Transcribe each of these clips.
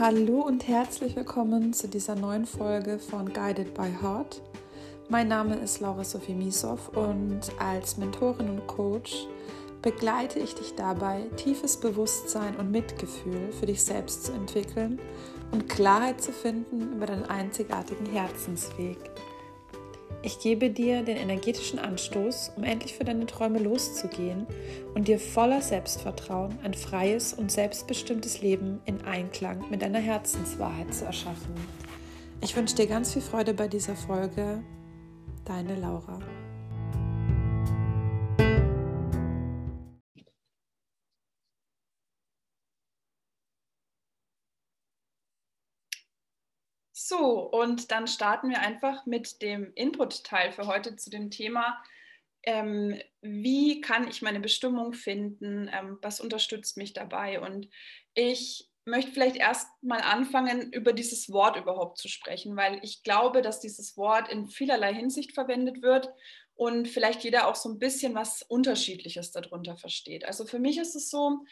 Hallo und herzlich willkommen zu dieser neuen Folge von Guided by Heart. Mein Name ist Laura Sophie Misow und als Mentorin und Coach begleite ich dich dabei, tiefes Bewusstsein und Mitgefühl für dich selbst zu entwickeln und Klarheit zu finden über deinen einzigartigen Herzensweg. Ich gebe dir den energetischen Anstoß, um endlich für deine Träume loszugehen und dir voller Selbstvertrauen ein freies und selbstbestimmtes Leben in Einklang mit deiner Herzenswahrheit zu erschaffen. Ich wünsche dir ganz viel Freude bei dieser Folge. Deine Laura. Und dann starten wir einfach mit dem Input-Teil für heute zu dem Thema, ähm, wie kann ich meine Bestimmung finden, ähm, was unterstützt mich dabei. Und ich möchte vielleicht erst mal anfangen, über dieses Wort überhaupt zu sprechen, weil ich glaube, dass dieses Wort in vielerlei Hinsicht verwendet wird und vielleicht jeder auch so ein bisschen was Unterschiedliches darunter versteht. Also für mich ist es so,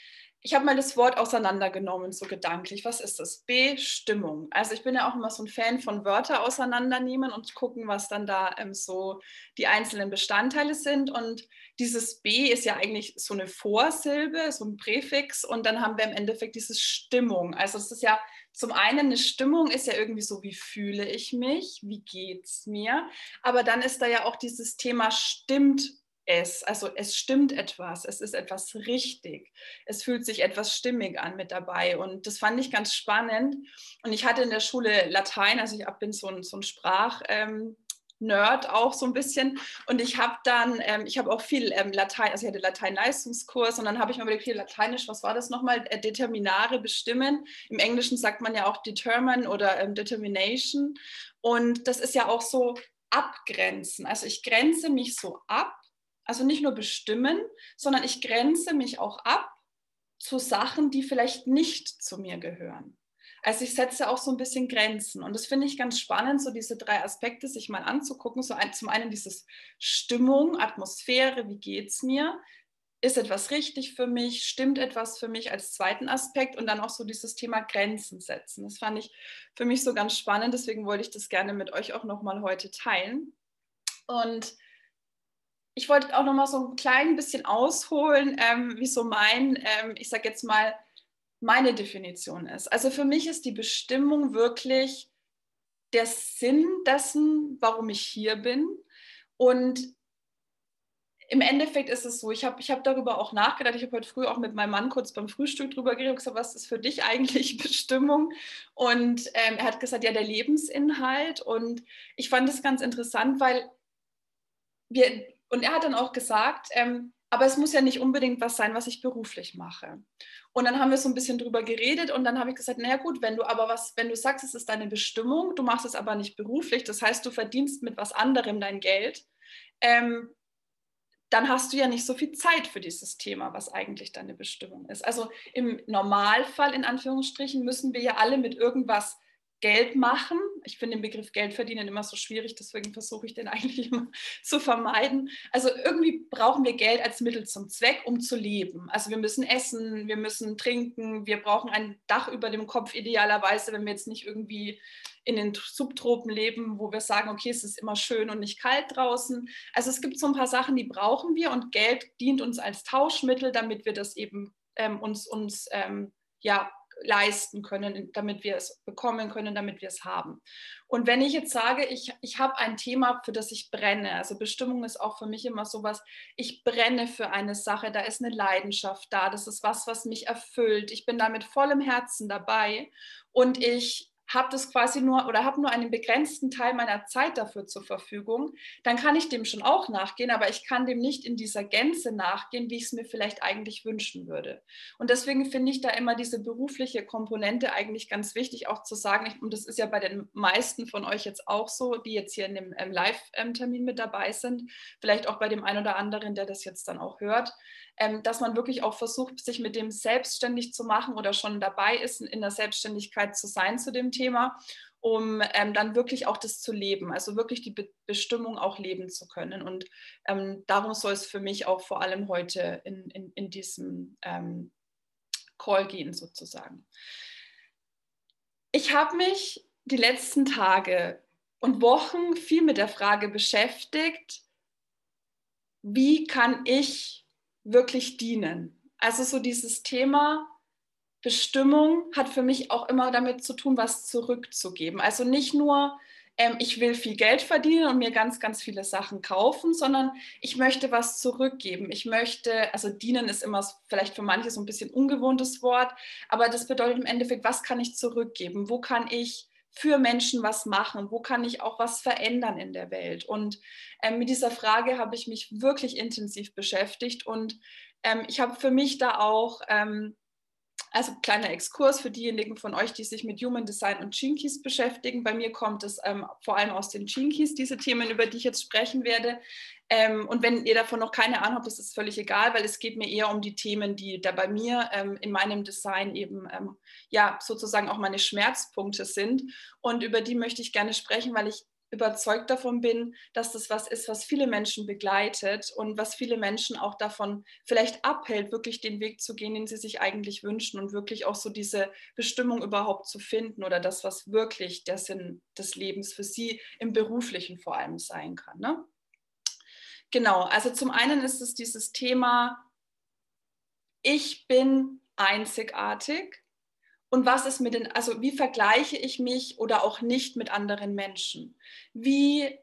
ich habe mal das Wort auseinandergenommen, so gedanklich. Was ist das? Bestimmung. Also ich bin ja auch immer so ein Fan von Wörter auseinandernehmen und gucken, was dann da ähm, so die einzelnen Bestandteile sind. Und dieses B ist ja eigentlich so eine Vorsilbe, so ein Präfix. Und dann haben wir im Endeffekt diese Stimmung. Also es ist ja zum einen eine Stimmung ist ja irgendwie so, wie fühle ich mich, wie geht es mir. Aber dann ist da ja auch dieses Thema stimmt es. Also es stimmt etwas, es ist etwas richtig, es fühlt sich etwas stimmig an mit dabei. Und das fand ich ganz spannend. Und ich hatte in der Schule Latein, also ich bin so ein, so ein Sprach. Ähm, Nerd auch so ein bisschen. Und ich habe dann, ähm, ich habe auch viel ähm, Latein, also ich hatte Latein-Leistungskurs und dann habe ich mir überlegt, viel Lateinisch, was war das nochmal? Äh, Determinare bestimmen. Im Englischen sagt man ja auch determine oder ähm, determination. Und das ist ja auch so abgrenzen. Also ich grenze mich so ab also nicht nur bestimmen, sondern ich grenze mich auch ab zu Sachen, die vielleicht nicht zu mir gehören. Also ich setze auch so ein bisschen Grenzen. Und das finde ich ganz spannend, so diese drei Aspekte sich mal anzugucken. So ein, zum einen dieses Stimmung, Atmosphäre, wie geht es mir? Ist etwas richtig für mich? Stimmt etwas für mich als zweiten Aspekt? Und dann auch so dieses Thema Grenzen setzen. Das fand ich für mich so ganz spannend. Deswegen wollte ich das gerne mit euch auch nochmal heute teilen. Und ich wollte auch noch mal so ein klein bisschen ausholen, ähm, wie so mein, ähm, ich sage jetzt mal, meine Definition ist. Also für mich ist die Bestimmung wirklich der Sinn dessen, warum ich hier bin. Und im Endeffekt ist es so, ich habe ich hab darüber auch nachgedacht. Ich habe heute früh auch mit meinem Mann kurz beim Frühstück drüber geredet und gesagt, was ist für dich eigentlich Bestimmung? Und ähm, er hat gesagt, ja, der Lebensinhalt. Und ich fand es ganz interessant, weil wir, und er hat dann auch gesagt, ähm, aber es muss ja nicht unbedingt was sein, was ich beruflich mache. Und dann haben wir so ein bisschen drüber geredet und dann habe ich gesagt, naja gut, wenn du aber was, wenn du sagst, es ist deine Bestimmung, du machst es aber nicht beruflich, das heißt, du verdienst mit was anderem dein Geld, ähm, dann hast du ja nicht so viel Zeit für dieses Thema, was eigentlich deine Bestimmung ist. Also im Normalfall, in Anführungsstrichen, müssen wir ja alle mit irgendwas Geld machen. Ich finde den Begriff Geld verdienen immer so schwierig, deswegen versuche ich den eigentlich immer zu vermeiden. Also irgendwie brauchen wir Geld als Mittel zum Zweck, um zu leben. Also wir müssen essen, wir müssen trinken, wir brauchen ein Dach über dem Kopf idealerweise, wenn wir jetzt nicht irgendwie in den Subtropen leben, wo wir sagen, okay, es ist immer schön und nicht kalt draußen. Also es gibt so ein paar Sachen, die brauchen wir und Geld dient uns als Tauschmittel, damit wir das eben ähm, uns, uns ähm, ja, leisten können, damit wir es bekommen können, damit wir es haben. Und wenn ich jetzt sage, ich, ich habe ein Thema, für das ich brenne, also Bestimmung ist auch für mich immer sowas, ich brenne für eine Sache, da ist eine Leidenschaft da, das ist was, was mich erfüllt, ich bin da mit vollem Herzen dabei und ich habe das quasi nur oder habe nur einen begrenzten Teil meiner Zeit dafür zur Verfügung, dann kann ich dem schon auch nachgehen, aber ich kann dem nicht in dieser Gänze nachgehen, wie ich es mir vielleicht eigentlich wünschen würde. Und deswegen finde ich da immer diese berufliche Komponente eigentlich ganz wichtig, auch zu sagen, und das ist ja bei den meisten von euch jetzt auch so, die jetzt hier in dem ähm, Live-Termin mit dabei sind, vielleicht auch bei dem einen oder anderen, der das jetzt dann auch hört, ähm, dass man wirklich auch versucht, sich mit dem selbstständig zu machen oder schon dabei ist, in der Selbstständigkeit zu sein zu dem Thema, um ähm, dann wirklich auch das zu leben, also wirklich die Be Bestimmung auch leben zu können. Und ähm, darum soll es für mich auch vor allem heute in, in, in diesem ähm, Call gehen sozusagen. Ich habe mich die letzten Tage und Wochen viel mit der Frage beschäftigt, wie kann ich wirklich dienen? Also so dieses Thema Bestimmung hat für mich auch immer damit zu tun, was zurückzugeben. Also nicht nur, ähm, ich will viel Geld verdienen und mir ganz, ganz viele Sachen kaufen, sondern ich möchte was zurückgeben. Ich möchte, also dienen ist immer vielleicht für manche so ein bisschen ungewohntes Wort, aber das bedeutet im Endeffekt, was kann ich zurückgeben? Wo kann ich für Menschen was machen? Wo kann ich auch was verändern in der Welt? Und ähm, mit dieser Frage habe ich mich wirklich intensiv beschäftigt und ähm, ich habe für mich da auch ähm, also kleiner Exkurs für diejenigen von euch, die sich mit Human Design und Jinkies beschäftigen. Bei mir kommt es ähm, vor allem aus den Jinkies, diese Themen, über die ich jetzt sprechen werde. Ähm, und wenn ihr davon noch keine Ahnung habt, das ist völlig egal, weil es geht mir eher um die Themen, die da bei mir ähm, in meinem Design eben ähm, ja sozusagen auch meine Schmerzpunkte sind. Und über die möchte ich gerne sprechen, weil ich überzeugt davon bin, dass das was ist, was viele Menschen begleitet und was viele Menschen auch davon vielleicht abhält, wirklich den Weg zu gehen, den sie sich eigentlich wünschen und wirklich auch so diese Bestimmung überhaupt zu finden oder das, was wirklich der Sinn des Lebens für sie im beruflichen vor allem sein kann. Ne? Genau, also zum einen ist es dieses Thema, ich bin einzigartig und was ist mit den, also wie vergleiche ich mich oder auch nicht mit anderen Menschen? Wie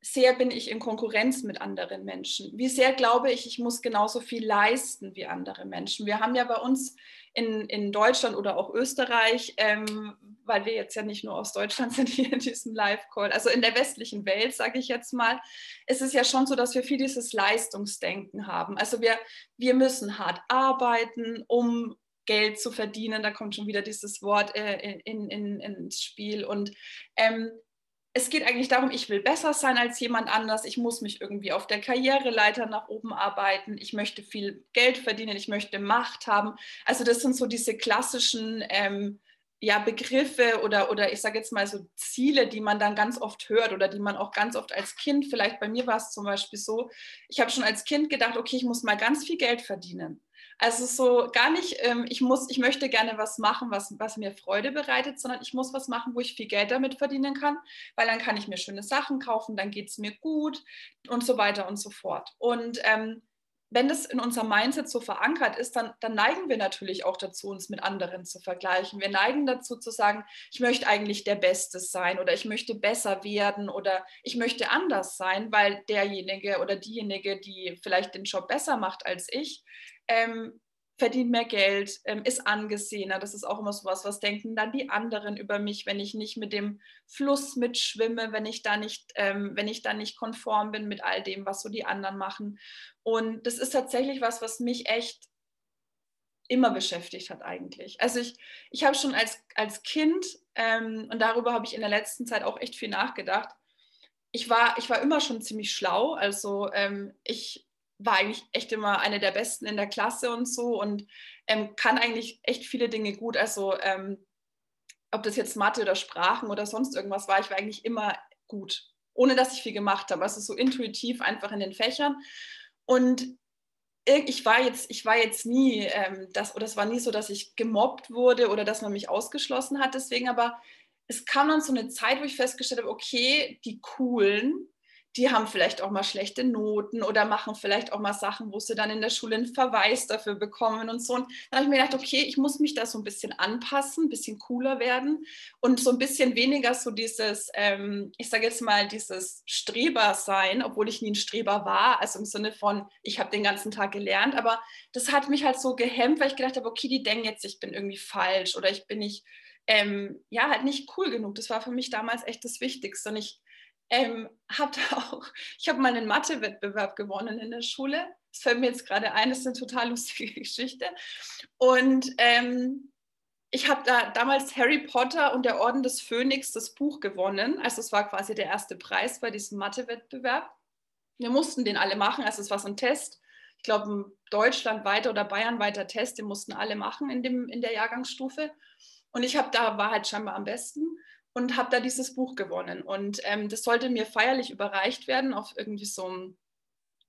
sehr bin ich in Konkurrenz mit anderen Menschen? Wie sehr glaube ich, ich muss genauso viel leisten wie andere Menschen? Wir haben ja bei uns in, in Deutschland oder auch Österreich, ähm, weil wir jetzt ja nicht nur aus Deutschland sind hier in diesem Live-Call, also in der westlichen Welt, sage ich jetzt mal, ist es ja schon so, dass wir viel dieses Leistungsdenken haben. Also wir, wir müssen hart arbeiten, um Geld zu verdienen. Da kommt schon wieder dieses Wort äh, in, in, ins Spiel. Und ähm, es geht eigentlich darum, ich will besser sein als jemand anders. Ich muss mich irgendwie auf der Karriereleiter nach oben arbeiten. Ich möchte viel Geld verdienen. Ich möchte Macht haben. Also das sind so diese klassischen ähm, ja, Begriffe oder, oder ich sage jetzt mal so Ziele, die man dann ganz oft hört oder die man auch ganz oft als Kind, vielleicht bei mir war es zum Beispiel so, ich habe schon als Kind gedacht, okay, ich muss mal ganz viel Geld verdienen. Also so gar nicht, ähm, ich muss, ich möchte gerne was machen, was, was mir Freude bereitet, sondern ich muss was machen, wo ich viel Geld damit verdienen kann, weil dann kann ich mir schöne Sachen kaufen, dann geht es mir gut und so weiter und so fort. Und ähm, wenn das in unserem Mindset so verankert ist, dann, dann, neigen wir natürlich auch dazu, uns mit anderen zu vergleichen. Wir neigen dazu zu sagen, ich möchte eigentlich der Beste sein oder ich möchte besser werden oder ich möchte anders sein, weil derjenige oder diejenige, die vielleicht den Job besser macht als ich, ähm, verdient mehr Geld, ähm, ist angesehener. Das ist auch immer so was, was denken dann die anderen über mich, wenn ich nicht mit dem Fluss mitschwimme, wenn ich da nicht, ähm, wenn ich da nicht konform bin mit all dem, was so die anderen machen. Und das ist tatsächlich was, was mich echt immer beschäftigt hat eigentlich. Also ich, ich habe schon als, als Kind, ähm, und darüber habe ich in der letzten Zeit auch echt viel nachgedacht, ich war, ich war immer schon ziemlich schlau. Also ähm, ich war eigentlich echt immer eine der Besten in der Klasse und so und ähm, kann eigentlich echt viele Dinge gut. Also ähm, ob das jetzt Mathe oder Sprachen oder sonst irgendwas war, ich war eigentlich immer gut, ohne dass ich viel gemacht habe. Also so intuitiv einfach in den Fächern. Und ich war jetzt, ich war jetzt nie, ähm, das, oder es war nie so, dass ich gemobbt wurde oder dass man mich ausgeschlossen hat. Deswegen aber, es kam dann so eine Zeit, wo ich festgestellt habe, okay, die Coolen, die haben vielleicht auch mal schlechte Noten oder machen vielleicht auch mal Sachen, wo sie dann in der Schule einen Verweis dafür bekommen und so. Und dann habe ich mir gedacht, okay, ich muss mich da so ein bisschen anpassen, ein bisschen cooler werden und so ein bisschen weniger so dieses, ähm, ich sage jetzt mal, dieses Streber sein, obwohl ich nie ein Streber war, also im Sinne von, ich habe den ganzen Tag gelernt, aber das hat mich halt so gehemmt, weil ich gedacht habe, okay, die denken jetzt, ich bin irgendwie falsch oder ich bin nicht, ähm, ja, halt nicht cool genug. Das war für mich damals echt das Wichtigste. Und ich ähm, habe auch, ich habe mal einen Mathe-Wettbewerb gewonnen in der Schule. Das fällt mir jetzt gerade ein, das ist eine total lustige Geschichte. Und ähm, ich habe da damals Harry Potter und der Orden des Phönix das Buch gewonnen. Also es war quasi der erste Preis bei diesem Mathe-Wettbewerb. Wir mussten den alle machen, also es war so ein Test. Ich glaube, ein deutschlandweiter oder bayernweiter Test, den mussten alle machen in, dem, in der Jahrgangsstufe. Und ich habe da war halt scheinbar am besten und habe da dieses Buch gewonnen. Und ähm, das sollte mir feierlich überreicht werden auf irgendwie so ein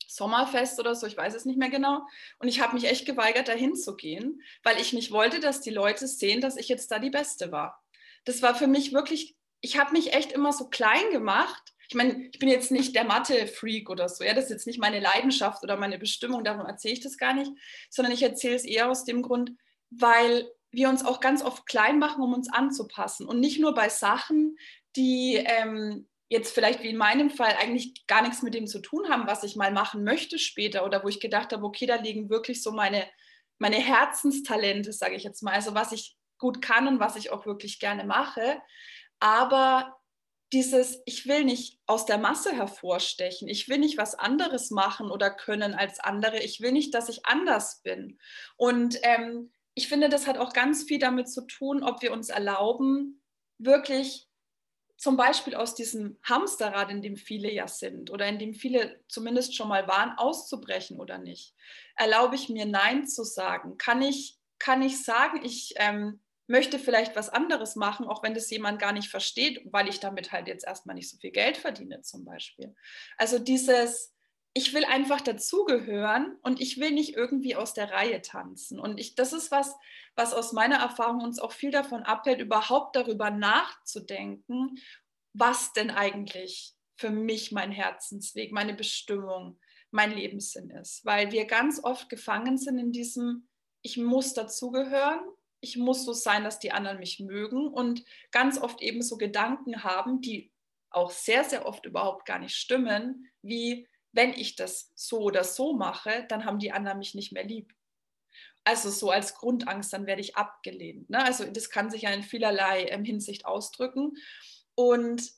Sommerfest oder so, ich weiß es nicht mehr genau. Und ich habe mich echt geweigert, da hinzugehen, weil ich nicht wollte, dass die Leute sehen, dass ich jetzt da die Beste war. das war für mich wirklich, ich habe mich echt immer so klein gemacht. Ich meine, ich bin jetzt nicht der Mathe-Freak oder so, ja, das ist jetzt nicht meine Leidenschaft oder meine Bestimmung, darum erzähle ich das gar nicht, sondern ich erzähle es eher aus dem Grund, weil wir uns auch ganz oft klein machen, um uns anzupassen. Und nicht nur bei Sachen, die ähm, jetzt vielleicht wie in meinem Fall eigentlich gar nichts mit dem zu tun haben, was ich mal machen möchte später oder wo ich gedacht habe, okay, da liegen wirklich so meine, meine Herzenstalente, sage ich jetzt mal, also was ich gut kann und was ich auch wirklich gerne mache. Aber dieses, ich will nicht aus der Masse hervorstechen, ich will nicht was anderes machen oder können als andere, ich will nicht, dass ich anders bin. Und ähm, ich finde, das hat auch ganz viel damit zu tun, ob wir uns erlauben, wirklich zum Beispiel aus diesem Hamsterrad, in dem viele ja sind oder in dem viele zumindest schon mal waren, auszubrechen oder nicht. Erlaube ich mir Nein zu sagen? Kann ich, kann ich sagen, ich ähm, möchte vielleicht was anderes machen, auch wenn das jemand gar nicht versteht, weil ich damit halt jetzt erstmal nicht so viel Geld verdiene zum Beispiel. Also dieses, ich will einfach dazugehören und ich will nicht irgendwie aus der Reihe tanzen. Und ich, das ist was, was aus meiner Erfahrung uns auch viel davon abhält, überhaupt darüber nachzudenken, was denn eigentlich für mich mein Herzensweg, meine Bestimmung, mein Lebenssinn ist. Weil wir ganz oft gefangen sind in diesem, ich muss dazugehören, ich muss so sein, dass die anderen mich mögen und ganz oft eben so Gedanken haben, die auch sehr, sehr oft überhaupt gar nicht stimmen, wie wenn ich das so oder so mache, dann haben die anderen mich nicht mehr lieb. Also so als Grundangst, dann werde ich abgelehnt. Ne? Also das kann sich ja in vielerlei ähm, Hinsicht ausdrücken. Und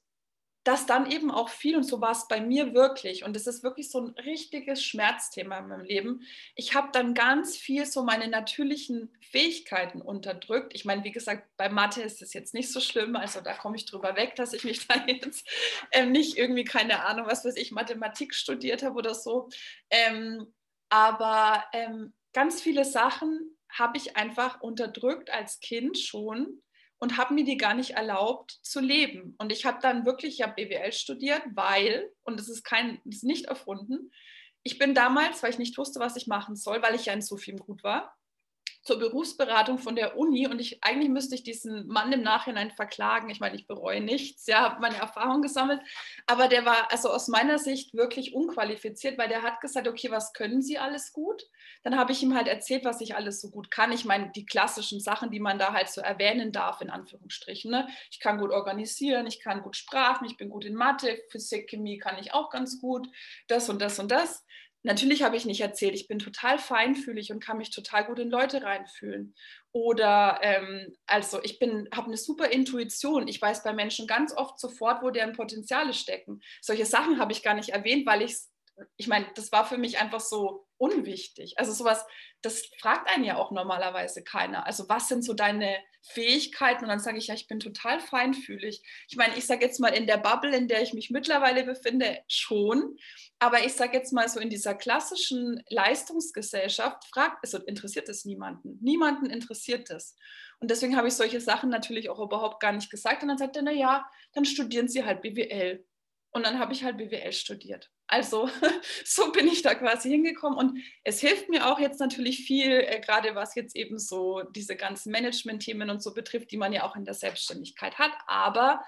das dann eben auch viel, und so war es bei mir wirklich, und es ist wirklich so ein richtiges Schmerzthema in meinem Leben. Ich habe dann ganz viel so meine natürlichen Fähigkeiten unterdrückt. Ich meine, wie gesagt, bei Mathe ist es jetzt nicht so schlimm, also da komme ich drüber weg, dass ich mich da jetzt ähm, nicht irgendwie, keine Ahnung, was weiß ich, Mathematik studiert habe oder so. Ähm, aber ähm, ganz viele Sachen habe ich einfach unterdrückt als Kind schon und habe mir die gar nicht erlaubt zu leben. Und ich habe dann wirklich ja BWL studiert, weil, und das ist kein, das ist nicht erfunden, ich bin damals, weil ich nicht wusste, was ich machen soll, weil ich ja in so viel gut war, zur Berufsberatung von der Uni und ich eigentlich müsste ich diesen Mann im Nachhinein verklagen. Ich meine, ich bereue nichts, ja, habe meine Erfahrung gesammelt, aber der war also aus meiner Sicht wirklich unqualifiziert, weil der hat gesagt, okay, was können Sie alles gut? Dann habe ich ihm halt erzählt, was ich alles so gut kann. Ich meine, die klassischen Sachen, die man da halt so erwähnen darf, in Anführungsstrichen. Ne? Ich kann gut organisieren, ich kann gut Sprachen, ich bin gut in Mathe, Physik, Chemie kann ich auch ganz gut, das und das und das. Natürlich habe ich nicht erzählt, ich bin total feinfühlig und kann mich total gut in Leute reinfühlen. Oder ähm, also ich bin, habe eine super Intuition. Ich weiß bei Menschen ganz oft sofort, wo deren Potenziale stecken. Solche Sachen habe ich gar nicht erwähnt, weil ich ich meine, das war für mich einfach so unwichtig. Also sowas, das fragt einen ja auch normalerweise keiner. Also was sind so deine Fähigkeiten? Und dann sage ich, ja, ich bin total feinfühlig. Ich meine, ich sage jetzt mal in der Bubble, in der ich mich mittlerweile befinde, schon. Aber ich sage jetzt mal so in dieser klassischen Leistungsgesellschaft, fragt, also interessiert es niemanden. Niemanden interessiert es. Und deswegen habe ich solche Sachen natürlich auch überhaupt gar nicht gesagt. Und dann sagt er, na ja, dann studieren Sie halt BWL. Und dann habe ich halt BWL studiert. Also so bin ich da quasi hingekommen und es hilft mir auch jetzt natürlich viel, äh, gerade was jetzt eben so diese ganzen Management-Themen und so betrifft, die man ja auch in der Selbstständigkeit hat. Aber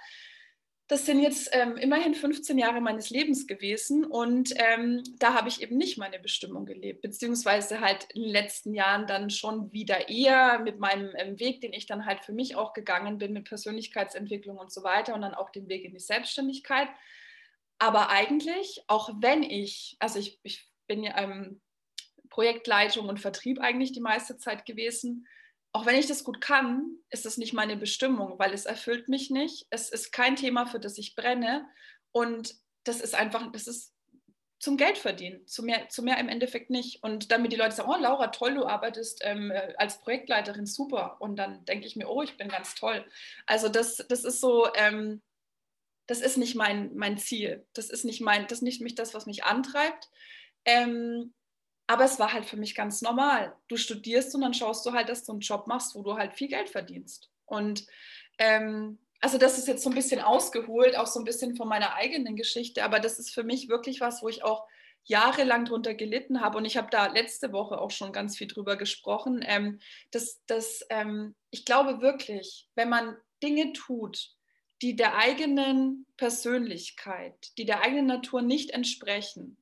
das sind jetzt ähm, immerhin 15 Jahre meines Lebens gewesen und ähm, da habe ich eben nicht meine Bestimmung gelebt, beziehungsweise halt in den letzten Jahren dann schon wieder eher mit meinem ähm, Weg, den ich dann halt für mich auch gegangen bin, mit Persönlichkeitsentwicklung und so weiter und dann auch den Weg in die Selbstständigkeit aber eigentlich, auch wenn ich, also ich, ich bin ja ähm, Projektleitung und Vertrieb eigentlich die meiste Zeit gewesen, auch wenn ich das gut kann, ist das nicht meine Bestimmung, weil es erfüllt mich nicht. Es ist kein Thema, für das ich brenne. Und das ist einfach, das ist zum Geld verdienen, zu mehr, zu mehr im Endeffekt nicht. Und damit die Leute sagen, oh Laura, toll, du arbeitest ähm, als Projektleiterin, super. Und dann denke ich mir, oh, ich bin ganz toll. Also das, das ist so, ähm, das ist nicht mein, mein Ziel. Das ist nicht mein, das ist nicht mich das, was mich antreibt. Ähm, aber es war halt für mich ganz normal. Du studierst und dann schaust du halt, dass du einen Job machst, wo du halt viel Geld verdienst. Und ähm, also das ist jetzt so ein bisschen ausgeholt, auch so ein bisschen von meiner eigenen Geschichte, aber das ist für mich wirklich was, wo ich auch jahrelang drunter gelitten habe und ich habe da letzte Woche auch schon ganz viel drüber gesprochen. Ähm, dass, dass, ähm, ich glaube wirklich, wenn man Dinge tut, die der eigenen Persönlichkeit, die der eigenen Natur nicht entsprechen,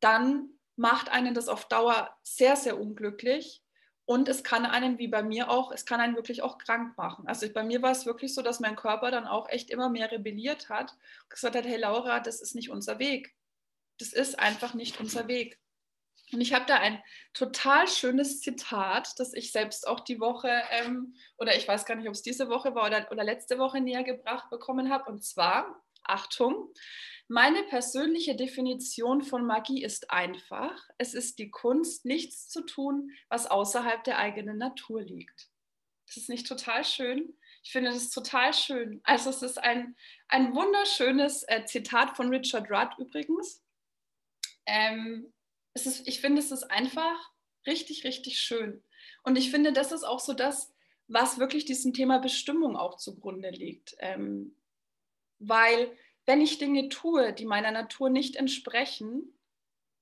dann macht einen das auf Dauer sehr, sehr unglücklich. Und es kann einen, wie bei mir auch, es kann einen wirklich auch krank machen. Also bei mir war es wirklich so, dass mein Körper dann auch echt immer mehr rebelliert hat und gesagt hat, hey Laura, das ist nicht unser Weg. Das ist einfach nicht unser Weg. Und ich habe da ein total schönes Zitat, das ich selbst auch die Woche, ähm, oder ich weiß gar nicht, ob es diese Woche war oder, oder letzte Woche näher gebracht bekommen habe. Und zwar, Achtung, meine persönliche Definition von Magie ist einfach. Es ist die Kunst, nichts zu tun, was außerhalb der eigenen Natur liegt. Das ist nicht total schön. Ich finde das total schön. Also es ist ein, ein wunderschönes äh, Zitat von Richard Rudd übrigens. Ähm, es ist, ich finde, es ist einfach richtig, richtig schön. Und ich finde, das ist auch so das, was wirklich diesem Thema Bestimmung auch zugrunde liegt. Ähm, weil wenn ich Dinge tue, die meiner Natur nicht entsprechen,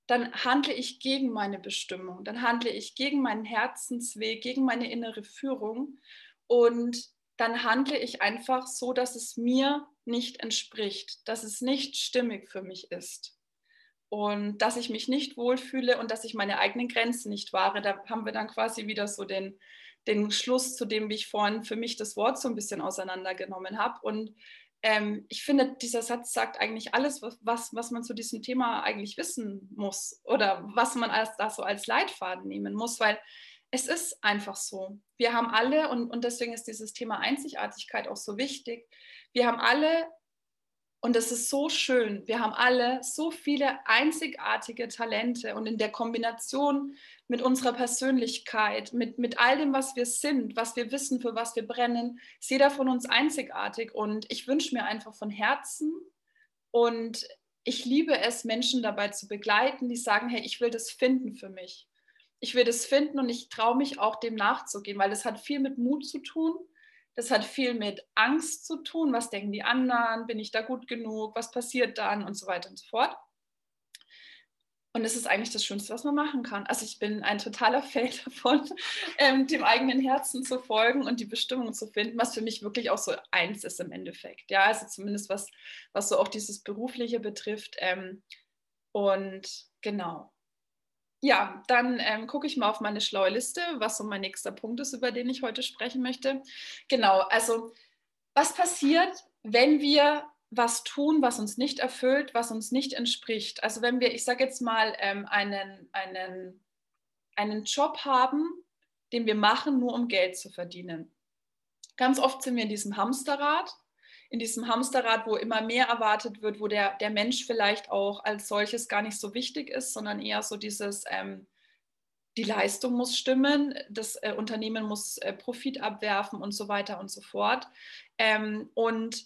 dann handle ich gegen meine Bestimmung, dann handle ich gegen meinen Herzensweg, gegen meine innere Führung und dann handle ich einfach so, dass es mir nicht entspricht, dass es nicht stimmig für mich ist und dass ich mich nicht wohlfühle und dass ich meine eigenen Grenzen nicht wahre. Da haben wir dann quasi wieder so den, den Schluss, zu dem ich vorhin für mich das Wort so ein bisschen auseinandergenommen habe. Und ähm, ich finde, dieser Satz sagt eigentlich alles, was, was, man zu diesem Thema eigentlich wissen muss oder was man als, das so als Leitfaden nehmen muss, weil es ist einfach so. Wir haben alle, und, und deswegen ist dieses Thema Einzigartigkeit auch so wichtig, wir haben alle und es ist so schön. Wir haben alle so viele einzigartige Talente und in der Kombination mit unserer Persönlichkeit, mit, mit all dem, was wir sind, was wir wissen, für was wir brennen, ist jeder von uns einzigartig. Und ich wünsche mir einfach von Herzen und ich liebe es, Menschen dabei zu begleiten, die sagen, hey, ich will das finden für mich. Ich will das finden und ich traue mich auch dem nachzugehen, weil das hat viel mit Mut zu tun das hat viel mit Angst zu tun. Was denken die anderen? Bin ich da gut genug? Was passiert dann? Und so weiter und so fort. Und es ist eigentlich das Schönste, was man machen kann. Also ich bin ein totaler Fan davon, ähm, dem eigenen Herzen zu folgen und die Bestimmung zu finden, was für mich wirklich auch so eins ist im Endeffekt. Ja, also zumindest was, was so auch dieses Berufliche betrifft. Ähm, und genau, ja, dann ähm, gucke ich mal auf meine schlaue Liste, was so mein nächster Punkt ist, über den ich heute sprechen möchte. Genau, also was passiert, wenn wir was tun, was uns nicht erfüllt, was uns nicht entspricht? Also wenn wir, ich sage jetzt mal, ähm, einen, einen, einen Job haben, den wir machen, nur um Geld zu verdienen. Ganz oft sind wir in diesem Hamsterrad in diesem Hamsterrad, wo immer mehr erwartet wird, wo der, der Mensch vielleicht auch als solches gar nicht so wichtig ist, sondern eher so dieses, ähm, die Leistung muss stimmen, das äh, Unternehmen muss äh, Profit abwerfen und so weiter und so fort. Ähm, und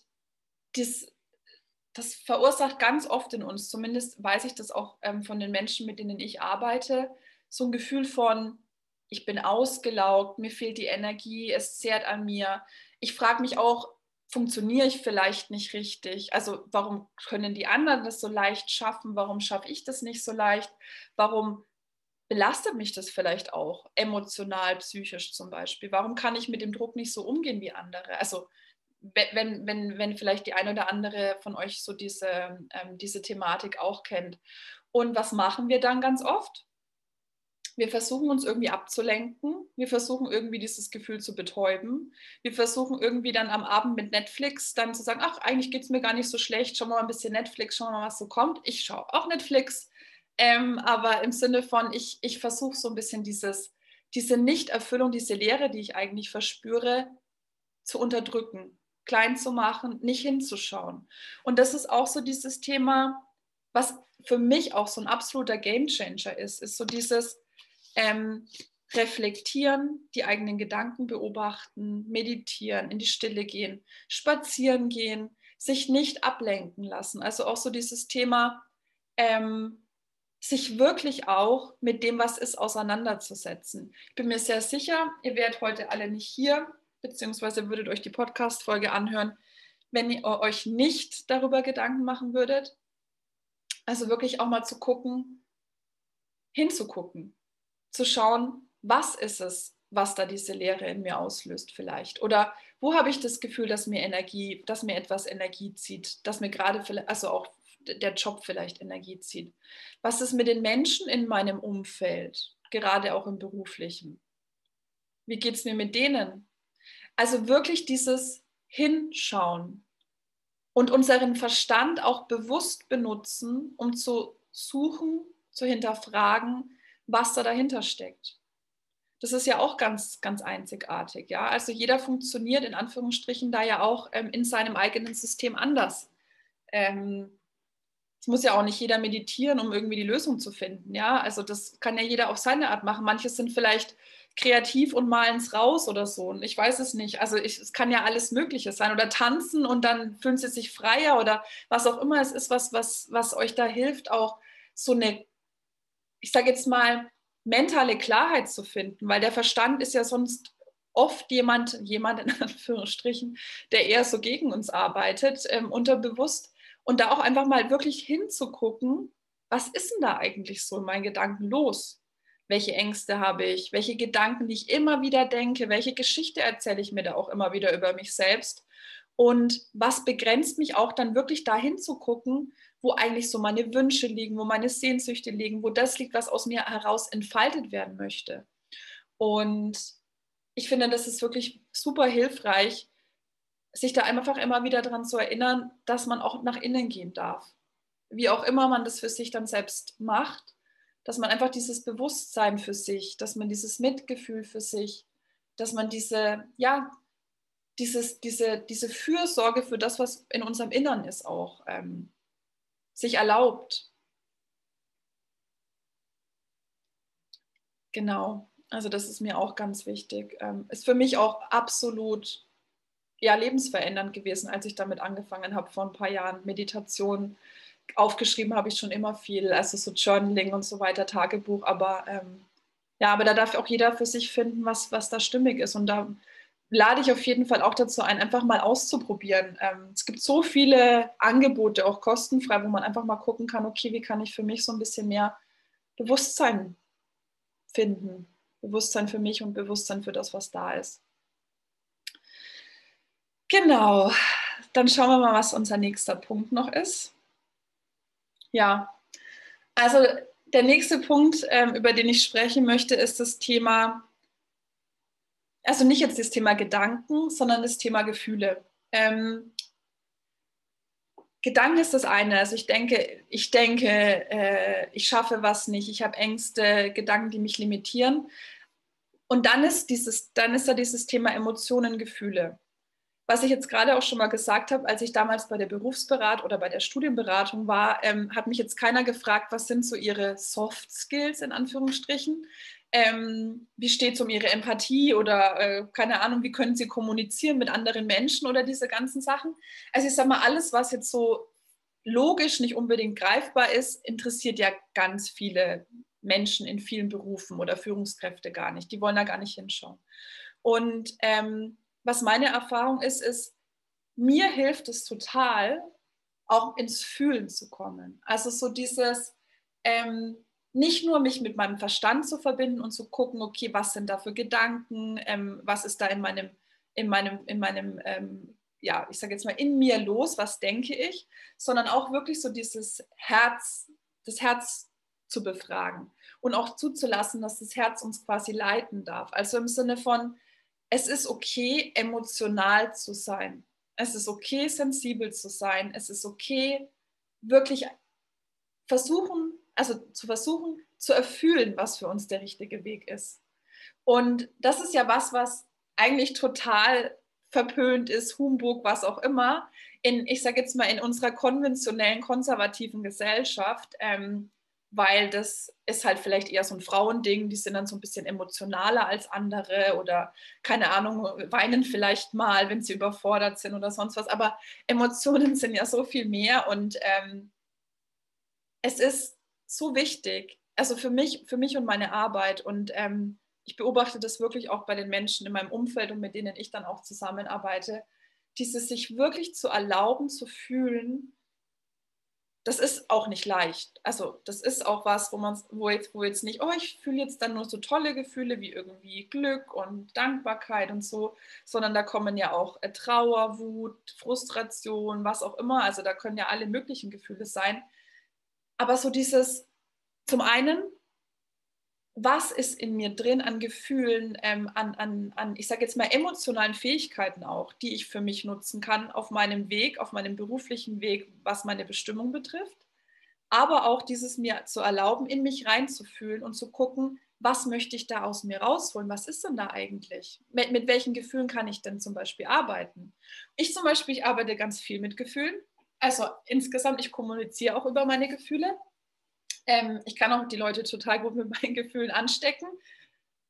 dies, das verursacht ganz oft in uns, zumindest weiß ich das auch ähm, von den Menschen, mit denen ich arbeite, so ein Gefühl von, ich bin ausgelaugt, mir fehlt die Energie, es zehrt an mir. Ich frage mich auch, funktioniere ich vielleicht nicht richtig? Also warum können die anderen das so leicht schaffen? Warum schaffe ich das nicht so leicht? Warum belastet mich das vielleicht auch emotional, psychisch zum Beispiel? Warum kann ich mit dem Druck nicht so umgehen wie andere? Also wenn, wenn, wenn vielleicht die eine oder andere von euch so diese, ähm, diese Thematik auch kennt. Und was machen wir dann ganz oft? Wir versuchen uns irgendwie abzulenken. Wir versuchen irgendwie dieses Gefühl zu betäuben. Wir versuchen irgendwie dann am Abend mit Netflix dann zu sagen, ach, eigentlich geht es mir gar nicht so schlecht, schau mal ein bisschen Netflix, schau mal, was so kommt. Ich schaue auch Netflix, ähm, aber im Sinne von, ich, ich versuche so ein bisschen dieses, diese Nichterfüllung, diese Leere, die ich eigentlich verspüre, zu unterdrücken, klein zu machen, nicht hinzuschauen. Und das ist auch so dieses Thema, was für mich auch so ein absoluter Gamechanger ist, ist so dieses, ähm, reflektieren, die eigenen Gedanken beobachten, meditieren, in die Stille gehen, spazieren gehen, sich nicht ablenken lassen. Also auch so dieses Thema, ähm, sich wirklich auch mit dem, was ist, auseinanderzusetzen. Ich bin mir sehr sicher, ihr werdet heute alle nicht hier, beziehungsweise würdet euch die Podcast-Folge anhören, wenn ihr euch nicht darüber Gedanken machen würdet. Also wirklich auch mal zu gucken, hinzugucken zu schauen, was ist es, was da diese Lehre in mir auslöst vielleicht? Oder wo habe ich das Gefühl, dass mir Energie, dass mir etwas Energie zieht, dass mir gerade, also auch der Job vielleicht Energie zieht? Was ist mit den Menschen in meinem Umfeld, gerade auch im beruflichen? Wie geht es mir mit denen? Also wirklich dieses Hinschauen und unseren Verstand auch bewusst benutzen, um zu suchen, zu hinterfragen, was da dahinter steckt. Das ist ja auch ganz, ganz einzigartig. Ja? Also jeder funktioniert in Anführungsstrichen da ja auch ähm, in seinem eigenen System anders. Ähm, es muss ja auch nicht jeder meditieren, um irgendwie die Lösung zu finden. Ja, also das kann ja jeder auf seine Art machen. Manche sind vielleicht kreativ und malen es raus oder so. Und ich weiß es nicht. Also ich, es kann ja alles Mögliche sein. Oder tanzen und dann fühlen sie sich freier oder was auch immer es ist, was, was, was euch da hilft, auch so eine, ich sage jetzt mal, mentale Klarheit zu finden, weil der Verstand ist ja sonst oft jemand, jemand in Anführungsstrichen, der eher so gegen uns arbeitet, ähm, unterbewusst. Und da auch einfach mal wirklich hinzugucken, was ist denn da eigentlich so in meinen Gedanken los? Welche Ängste habe ich? Welche Gedanken, die ich immer wieder denke? Welche Geschichte erzähle ich mir da auch immer wieder über mich selbst? Und was begrenzt mich auch dann wirklich dahin zu gucken, wo eigentlich so meine Wünsche liegen, wo meine Sehnsüchte liegen, wo das liegt, was aus mir heraus entfaltet werden möchte. Und ich finde, das ist wirklich super hilfreich, sich da einfach immer wieder daran zu erinnern, dass man auch nach innen gehen darf. Wie auch immer man das für sich dann selbst macht, dass man einfach dieses Bewusstsein für sich, dass man dieses Mitgefühl für sich, dass man diese, ja, dieses, diese, diese Fürsorge für das, was in unserem Innern ist, auch ähm, sich erlaubt. Genau, also das ist mir auch ganz wichtig. Ähm, ist für mich auch absolut ja, lebensverändernd gewesen, als ich damit angefangen habe vor ein paar Jahren. Meditation, aufgeschrieben habe ich schon immer viel, also so Journaling und so weiter, Tagebuch, aber ähm, ja, aber da darf auch jeder für sich finden, was, was da stimmig ist. Und da lade ich auf jeden Fall auch dazu ein, einfach mal auszuprobieren. Ähm, es gibt so viele Angebote, auch kostenfrei, wo man einfach mal gucken kann, okay, wie kann ich für mich so ein bisschen mehr Bewusstsein finden. Bewusstsein für mich und Bewusstsein für das, was da ist. Genau, dann schauen wir mal, was unser nächster Punkt noch ist. Ja, also der nächste Punkt, ähm, über den ich sprechen möchte, ist das Thema also nicht jetzt das Thema Gedanken, sondern das Thema Gefühle. Ähm, Gedanken ist das eine. Also ich denke, ich denke, äh, ich schaffe was nicht, ich habe Ängste, Gedanken, die mich limitieren. Und dann ist dieses, dann ist da dieses Thema Emotionen, Gefühle. Was ich jetzt gerade auch schon mal gesagt habe, als ich damals bei der Berufsberatung oder bei der Studienberatung war, ähm, hat mich jetzt keiner gefragt, was sind so ihre Soft Skills in Anführungsstrichen, ähm, wie steht es um ihre Empathie oder äh, keine Ahnung, wie können sie kommunizieren mit anderen Menschen oder diese ganzen Sachen. Also ich sage mal, alles, was jetzt so logisch nicht unbedingt greifbar ist, interessiert ja ganz viele Menschen in vielen Berufen oder Führungskräfte gar nicht. Die wollen da gar nicht hinschauen. Und ähm, was meine Erfahrung ist, ist, mir hilft es total, auch ins Fühlen zu kommen. Also so dieses, ähm, nicht nur mich mit meinem Verstand zu verbinden und zu gucken, okay, was sind da für Gedanken, ähm, was ist da in meinem, in meinem, in meinem, ähm, ja, ich sage jetzt mal, in mir los, was denke ich, sondern auch wirklich so dieses Herz, das Herz zu befragen und auch zuzulassen, dass das Herz uns quasi leiten darf. Also im Sinne von, es ist okay, emotional zu sein. Es ist okay, sensibel zu sein. Es ist okay, wirklich versuchen, also zu versuchen zu erfüllen, was für uns der richtige Weg ist. Und das ist ja was, was eigentlich total verpönt ist, Humbug, was auch immer, in, ich sage jetzt mal, in unserer konventionellen, konservativen Gesellschaft, ähm, weil das ist halt vielleicht eher so ein Frauending, die sind dann so ein bisschen emotionaler als andere oder keine Ahnung, weinen vielleicht mal, wenn sie überfordert sind oder sonst was. Aber Emotionen sind ja so viel mehr und ähm, es ist so wichtig. Also für mich, für mich und meine Arbeit. Und ähm, ich beobachte das wirklich auch bei den Menschen in meinem Umfeld und mit denen ich dann auch zusammenarbeite, dieses sich wirklich zu erlauben, zu fühlen, das ist auch nicht leicht. Also das ist auch was, wo man wo jetzt, wo jetzt nicht, oh, ich fühle jetzt dann nur so tolle Gefühle wie irgendwie Glück und Dankbarkeit und so, sondern da kommen ja auch äh, Trauer, Wut, Frustration, was auch immer. Also da können ja alle möglichen Gefühle sein. Aber so dieses, zum einen, was ist in mir drin an Gefühlen, ähm, an, an, an, ich sage jetzt mal, emotionalen Fähigkeiten auch, die ich für mich nutzen kann auf meinem Weg, auf meinem beruflichen Weg, was meine Bestimmung betrifft. Aber auch dieses mir zu erlauben, in mich reinzufühlen und zu gucken, was möchte ich da aus mir rausholen? Was ist denn da eigentlich? Mit, mit welchen Gefühlen kann ich denn zum Beispiel arbeiten? Ich zum Beispiel, ich arbeite ganz viel mit Gefühlen. Also insgesamt, ich kommuniziere auch über meine Gefühle ähm, ich kann auch die Leute total gut mit meinen Gefühlen anstecken,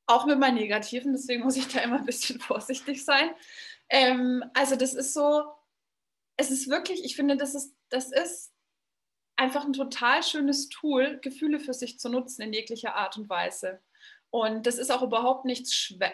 auch mit meinen negativen, deswegen muss ich da immer ein bisschen vorsichtig sein. Ähm, also das ist so, es ist wirklich, ich finde, das ist, das ist einfach ein total schönes Tool, Gefühle für sich zu nutzen in jeglicher Art und Weise. Und das ist auch überhaupt nichts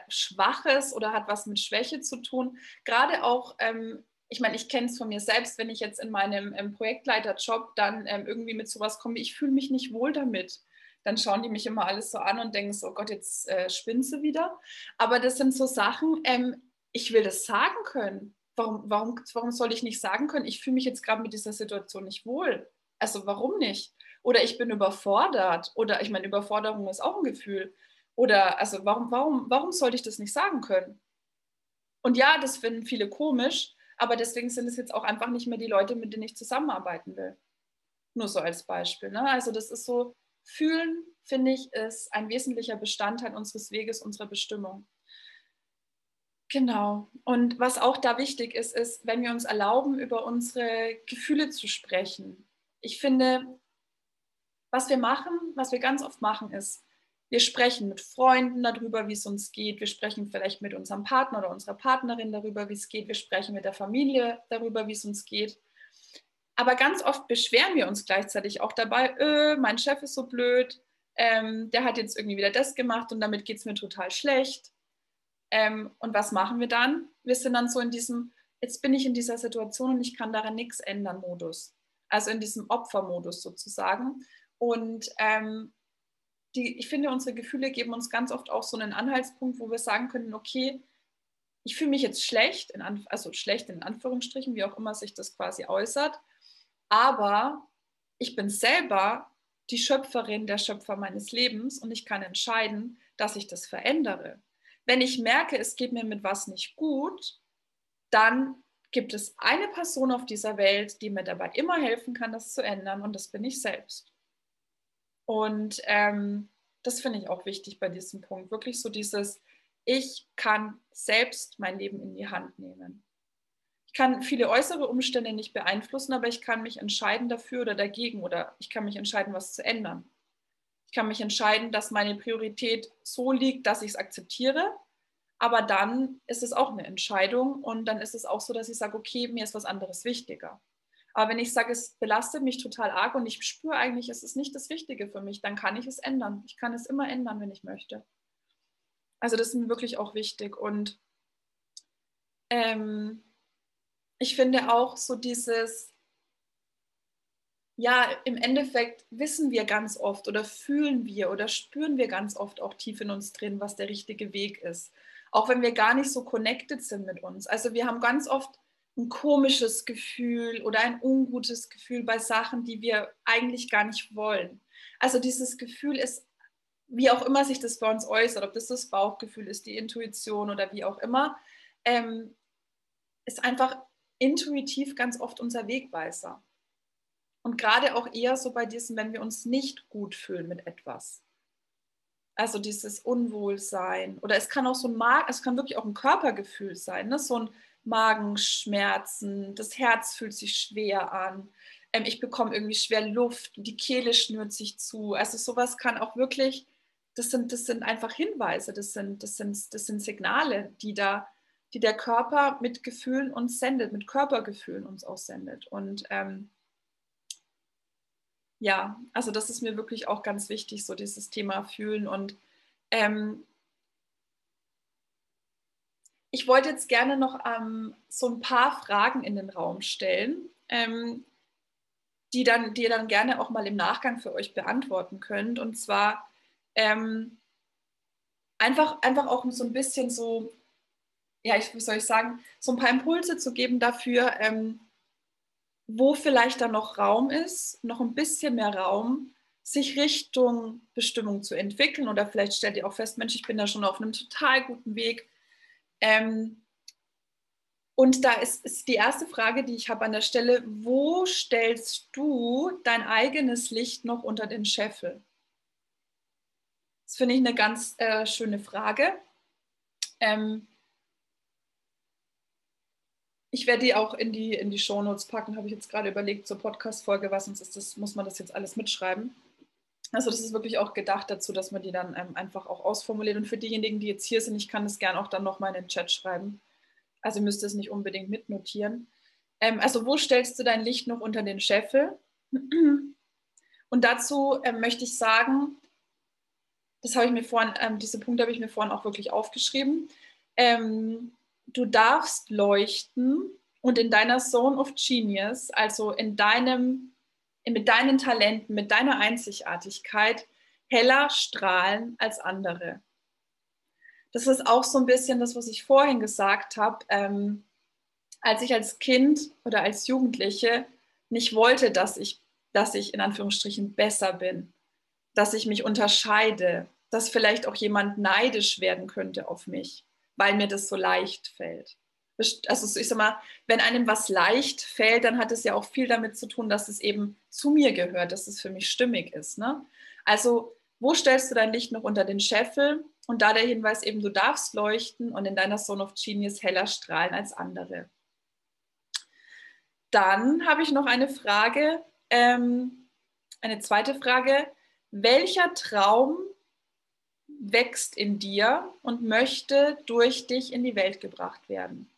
Schwaches oder hat was mit Schwäche zu tun. Gerade auch ähm, ich meine, ich kenne es von mir selbst, wenn ich jetzt in meinem ähm, Projektleiterjob dann ähm, irgendwie mit sowas komme, ich fühle mich nicht wohl damit. Dann schauen die mich immer alles so an und denken so, oh Gott, jetzt äh, spinnst du wieder. Aber das sind so Sachen, ähm, ich will das sagen können. Warum, warum, warum soll ich nicht sagen können, ich fühle mich jetzt gerade mit dieser Situation nicht wohl? Also warum nicht? Oder ich bin überfordert. Oder ich meine, Überforderung ist auch ein Gefühl. Oder also warum, warum, warum sollte ich das nicht sagen können? Und ja, das finden viele komisch, aber deswegen sind es jetzt auch einfach nicht mehr die Leute, mit denen ich zusammenarbeiten will. Nur so als Beispiel. Ne? Also das ist so, fühlen, finde ich, ist ein wesentlicher Bestandteil unseres Weges, unserer Bestimmung. Genau. Und was auch da wichtig ist, ist, wenn wir uns erlauben, über unsere Gefühle zu sprechen. Ich finde, was wir machen, was wir ganz oft machen, ist, wir sprechen mit Freunden darüber, wie es uns geht. Wir sprechen vielleicht mit unserem Partner oder unserer Partnerin darüber, wie es geht. Wir sprechen mit der Familie darüber, wie es uns geht. Aber ganz oft beschweren wir uns gleichzeitig auch dabei, öh, mein Chef ist so blöd, ähm, der hat jetzt irgendwie wieder das gemacht und damit geht es mir total schlecht. Ähm, und was machen wir dann? Wir sind dann so in diesem, jetzt bin ich in dieser Situation und ich kann daran nichts ändern Modus. Also in diesem Opfermodus sozusagen. Und ähm, die, ich finde, unsere Gefühle geben uns ganz oft auch so einen Anhaltspunkt, wo wir sagen können, okay, ich fühle mich jetzt schlecht, also schlecht in Anführungsstrichen, wie auch immer sich das quasi äußert, aber ich bin selber die Schöpferin, der Schöpfer meines Lebens und ich kann entscheiden, dass ich das verändere. Wenn ich merke, es geht mir mit was nicht gut, dann gibt es eine Person auf dieser Welt, die mir dabei immer helfen kann, das zu ändern und das bin ich selbst. Und ähm, das finde ich auch wichtig bei diesem Punkt. Wirklich so dieses, ich kann selbst mein Leben in die Hand nehmen. Ich kann viele äußere Umstände nicht beeinflussen, aber ich kann mich entscheiden dafür oder dagegen oder ich kann mich entscheiden, was zu ändern. Ich kann mich entscheiden, dass meine Priorität so liegt, dass ich es akzeptiere, aber dann ist es auch eine Entscheidung und dann ist es auch so, dass ich sage, okay, mir ist was anderes wichtiger. Aber wenn ich sage, es belastet mich total arg und ich spüre eigentlich, es ist nicht das Richtige für mich, dann kann ich es ändern. Ich kann es immer ändern, wenn ich möchte. Also das ist mir wirklich auch wichtig. Und ähm, ich finde auch so dieses, ja, im Endeffekt wissen wir ganz oft oder fühlen wir oder spüren wir ganz oft auch tief in uns drin, was der richtige Weg ist. Auch wenn wir gar nicht so connected sind mit uns. Also wir haben ganz oft ein komisches Gefühl oder ein ungutes Gefühl bei Sachen, die wir eigentlich gar nicht wollen. Also dieses Gefühl ist, wie auch immer sich das bei uns äußert, ob das das Bauchgefühl ist, die Intuition oder wie auch immer, ähm, ist einfach intuitiv ganz oft unser Wegweiser. Und gerade auch eher so bei diesem, wenn wir uns nicht gut fühlen mit etwas. Also dieses Unwohlsein. Oder es kann auch so ein Mag es kann wirklich auch ein Körpergefühl sein, ne? so ein Magenschmerzen, das Herz fühlt sich schwer an, ähm, ich bekomme irgendwie schwer Luft, die Kehle schnürt sich zu. Also sowas kann auch wirklich, das sind, das sind einfach Hinweise, das sind, das, sind, das sind Signale, die da, die der Körper mit Gefühlen uns sendet, mit Körpergefühlen uns auch sendet. Und ähm, ja, also das ist mir wirklich auch ganz wichtig, so dieses Thema Fühlen und ähm, ich wollte jetzt gerne noch ähm, so ein paar Fragen in den Raum stellen, ähm, die, dann, die ihr dann gerne auch mal im Nachgang für euch beantworten könnt. Und zwar ähm, einfach, einfach auch so ein bisschen so, ja, ich, wie soll ich sagen, so ein paar Impulse zu geben dafür, ähm, wo vielleicht da noch Raum ist, noch ein bisschen mehr Raum, sich Richtung Bestimmung zu entwickeln. Oder vielleicht stellt ihr auch fest, Mensch, ich bin da schon auf einem total guten Weg. Ähm, und da ist, ist, die erste Frage, die ich habe an der Stelle, wo stellst du dein eigenes Licht noch unter den Scheffel? Das finde ich eine ganz äh, schöne Frage. Ähm, ich werde die auch in die, in die Shownotes packen, habe ich jetzt gerade überlegt zur Podcast-Folge, was sonst ist das, muss man das jetzt alles mitschreiben. Also das ist wirklich auch gedacht dazu, dass man die dann ähm, einfach auch ausformuliert. Und für diejenigen, die jetzt hier sind, ich kann das gerne auch dann nochmal in den Chat schreiben. Also ihr müsst es nicht unbedingt mitnotieren. Ähm, also wo stellst du dein Licht noch unter den Scheffel? Und dazu ähm, möchte ich sagen, das habe ich mir vorhin, ähm, diese Punkte habe ich mir vorhin auch wirklich aufgeschrieben. Ähm, du darfst leuchten und in deiner Zone of Genius, also in deinem, mit deinen Talenten, mit deiner Einzigartigkeit, heller strahlen als andere. Das ist auch so ein bisschen das, was ich vorhin gesagt habe. Ähm, als ich als Kind oder als Jugendliche nicht wollte, dass ich, dass ich in Anführungsstrichen besser bin, dass ich mich unterscheide, dass vielleicht auch jemand neidisch werden könnte auf mich weil mir das so leicht fällt. Also ich sag mal, wenn einem was leicht fällt, dann hat es ja auch viel damit zu tun, dass es eben zu mir gehört, dass es für mich stimmig ist. Ne? Also wo stellst du dein Licht noch unter den Scheffel? Und da der Hinweis eben, du darfst leuchten und in deiner Zone of Genius heller strahlen als andere. Dann habe ich noch eine Frage, ähm, eine zweite Frage. Welcher Traum wächst in dir und möchte durch dich in die Welt gebracht werden.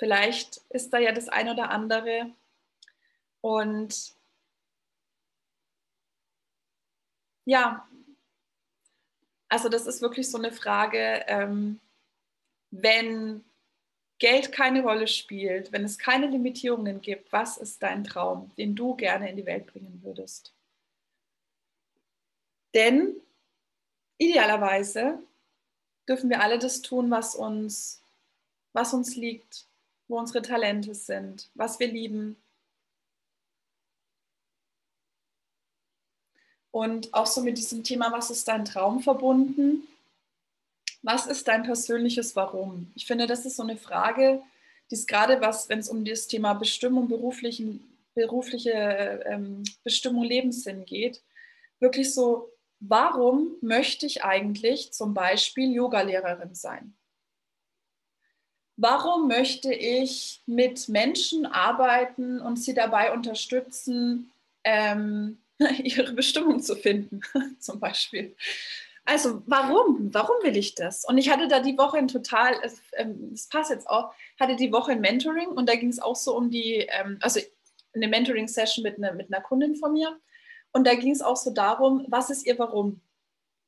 Vielleicht ist da ja das eine oder andere und ja, also das ist wirklich so eine Frage, ähm, wenn Geld keine Rolle spielt, wenn es keine Limitierungen gibt, was ist dein Traum, den du gerne in die Welt bringen würdest? Denn idealerweise dürfen wir alle das tun, was uns, was uns liegt, wo unsere Talente sind, was wir lieben. Und auch so mit diesem Thema, was ist dein Traum verbunden? Was ist dein persönliches Warum? Ich finde, das ist so eine Frage, die ist gerade was, wenn es um das Thema Bestimmung, beruflichen, berufliche ähm, Bestimmung, Lebenssinn geht, wirklich so warum möchte ich eigentlich zum Beispiel Yogalehrerin sein? Warum möchte ich mit Menschen arbeiten und sie dabei unterstützen, ähm, ihre Bestimmung zu finden, zum Beispiel? Also warum? Warum will ich das? Und ich hatte da die Woche ein total, es, ähm, passt jetzt auch, hatte die Woche ein Mentoring und da ging es auch so um die, ähm, also eine Mentoring-Session mit, ne, mit einer Kundin von mir. Und da ging es auch so darum, was ist ihr Warum?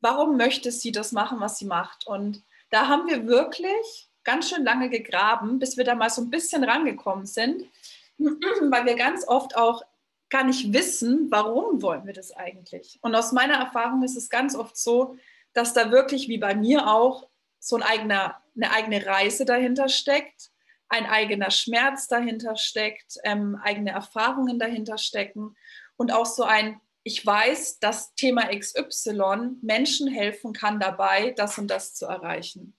Warum möchte sie das machen, was sie macht? Und da haben wir wirklich ganz schön lange gegraben, bis wir da mal so ein bisschen rangekommen sind, weil wir ganz oft auch gar nicht wissen, warum wollen wir das eigentlich. Und aus meiner Erfahrung ist es ganz oft so, dass da wirklich, wie bei mir auch, so ein eigener, eine eigene Reise dahinter steckt, ein eigener Schmerz dahinter steckt, ähm, eigene Erfahrungen dahinter stecken und auch so ein ich weiß, dass Thema XY Menschen helfen kann dabei, das und das zu erreichen.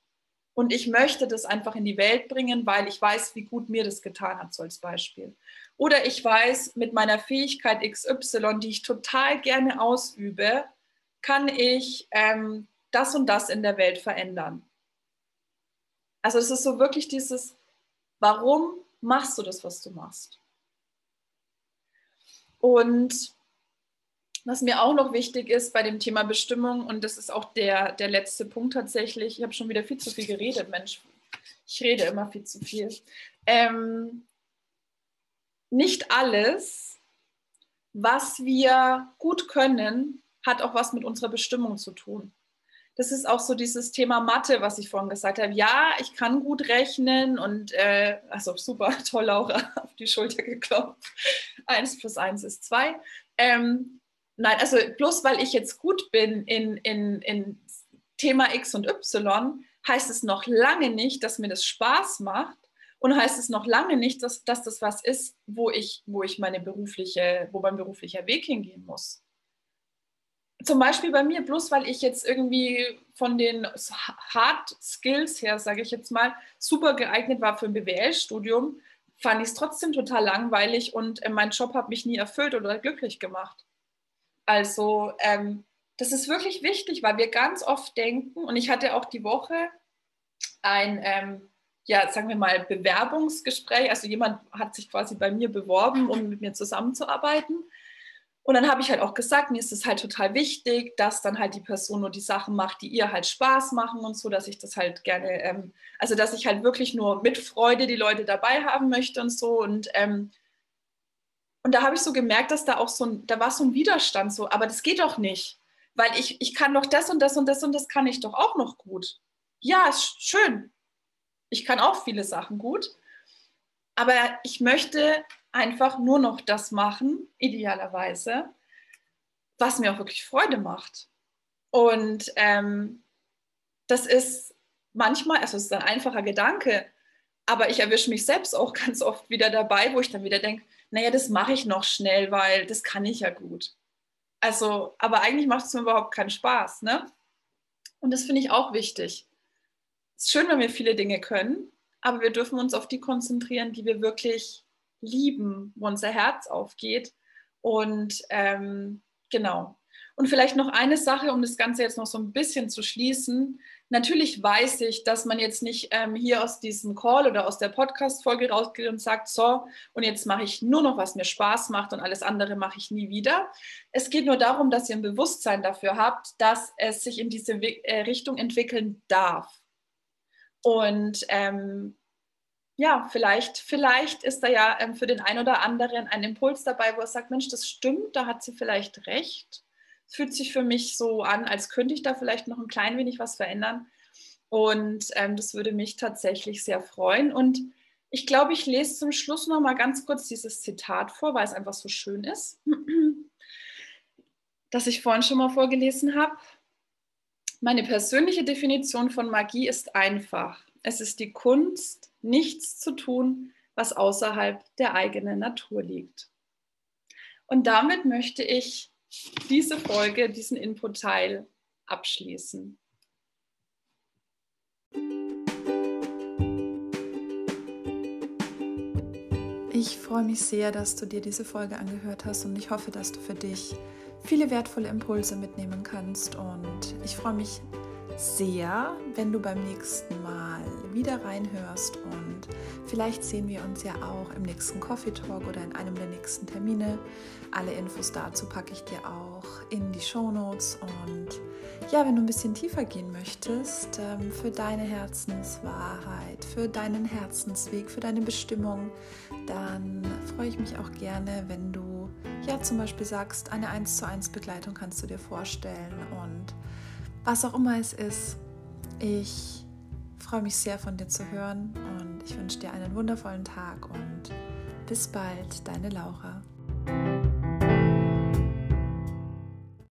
Und ich möchte das einfach in die Welt bringen, weil ich weiß, wie gut mir das getan hat, so als Beispiel. Oder ich weiß, mit meiner Fähigkeit XY, die ich total gerne ausübe, kann ich ähm, das und das in der Welt verändern. Also es ist so wirklich dieses, warum machst du das, was du machst? Und was mir auch noch wichtig ist bei dem Thema Bestimmung, und das ist auch der, der letzte Punkt tatsächlich, ich habe schon wieder viel zu viel geredet, Mensch, ich rede immer viel zu viel. Ähm, nicht alles, was wir gut können, hat auch was mit unserer Bestimmung zu tun. das ist auch so dieses Thema Mathe, was ich vorhin gesagt habe. Ja, ich kann gut rechnen und äh, also super, toll, Laura, auf die Schulter geklopft. Eins plus eins ist zwei. Ähm, nein, also bloß weil ich jetzt gut bin in, in, in Thema X und Y, heißt es noch lange nicht, dass mir das Spaß macht und heißt es noch lange nicht, dass, dass das was ist, wo ich, wo ich meine berufliche, wo mein beruflicher Weg hingehen muss zum Beispiel bei mir, bloß weil ich jetzt irgendwie von den Hard Skills her, sage ich jetzt mal, super geeignet war für ein BWL-Studium, fand ich es trotzdem total langweilig und äh, mein Job hat mich nie erfüllt oder glücklich gemacht. Also ähm, das ist wirklich wichtig, weil wir ganz oft denken, und ich hatte auch die Woche ein, ähm, ja, sagen wir mal, Bewerbungsgespräch, also jemand hat sich quasi bei mir beworben, um mit mir zusammenzuarbeiten. Und dann habe ich halt auch gesagt, mir ist es halt total wichtig, dass dann halt die Person nur die Sachen macht, die ihr halt Spaß machen und so, dass ich das halt gerne, ähm, also dass ich halt wirklich nur mit Freude die Leute dabei haben möchte und so. Und, ähm, und da habe ich so gemerkt, dass da auch so ein, da war so ein Widerstand so, aber das geht doch nicht, weil ich, ich kann doch das und das und das und das kann ich doch auch noch gut. Ja, ist schön. Ich kann auch viele Sachen gut, aber ich möchte einfach nur noch das machen, idealerweise, was mir auch wirklich Freude macht. Und ähm, das ist manchmal, also es ist ein einfacher Gedanke, aber ich erwische mich selbst auch ganz oft wieder dabei, wo ich dann wieder denke, naja, das mache ich noch schnell, weil das kann ich ja gut. Also, aber eigentlich macht es mir überhaupt keinen Spaß, ne? Und das finde ich auch wichtig. Es ist schön, wenn wir viele Dinge können, aber wir dürfen uns auf die konzentrieren, die wir wirklich lieben, wo unser Herz aufgeht. Und ähm, genau. Und vielleicht noch eine Sache, um das Ganze jetzt noch so ein bisschen zu schließen. Natürlich weiß ich, dass man jetzt nicht ähm, hier aus diesem Call oder aus der Podcast-Folge rausgeht und sagt, so, und jetzt mache ich nur noch, was mir Spaß macht und alles andere mache ich nie wieder. Es geht nur darum, dass ihr ein Bewusstsein dafür habt, dass es sich in diese äh, Richtung entwickeln darf. Und ähm, ja, vielleicht, vielleicht ist da ja ähm, für den einen oder anderen ein Impuls dabei, wo er sagt, Mensch, das stimmt, da hat sie vielleicht recht. Fühlt sich für mich so an, als könnte ich da vielleicht noch ein klein wenig was verändern. Und ähm, das würde mich tatsächlich sehr freuen. Und ich glaube, ich lese zum Schluss noch mal ganz kurz dieses Zitat vor, weil es einfach so schön ist, das ich vorhin schon mal vorgelesen habe. Meine persönliche Definition von Magie ist einfach. Es ist die Kunst, nichts zu tun, was außerhalb der eigenen Natur liegt. Und damit möchte ich diese Folge, diesen Input-Teil abschließen. Ich freue mich sehr, dass du dir diese Folge angehört hast und ich hoffe, dass du für dich viele wertvolle Impulse mitnehmen kannst. Und ich freue mich sehr, wenn du beim nächsten Mal wieder reinhörst und vielleicht sehen wir uns ja auch im nächsten Coffee Talk oder in einem der nächsten Termine. Alle Infos dazu packe ich dir auch in die Show Notes und ja, wenn du ein bisschen tiefer gehen möchtest, ähm, für deine Herzenswahrheit, für deinen Herzensweg, für deine Bestimmung, dann freue ich mich auch gerne, wenn du ja zum Beispiel sagst, eine 1 zu 1 Begleitung kannst du dir vorstellen und was auch immer es ist. Ich freue mich sehr von dir zu hören und ich wünsche dir einen wundervollen Tag und bis bald, deine Laura.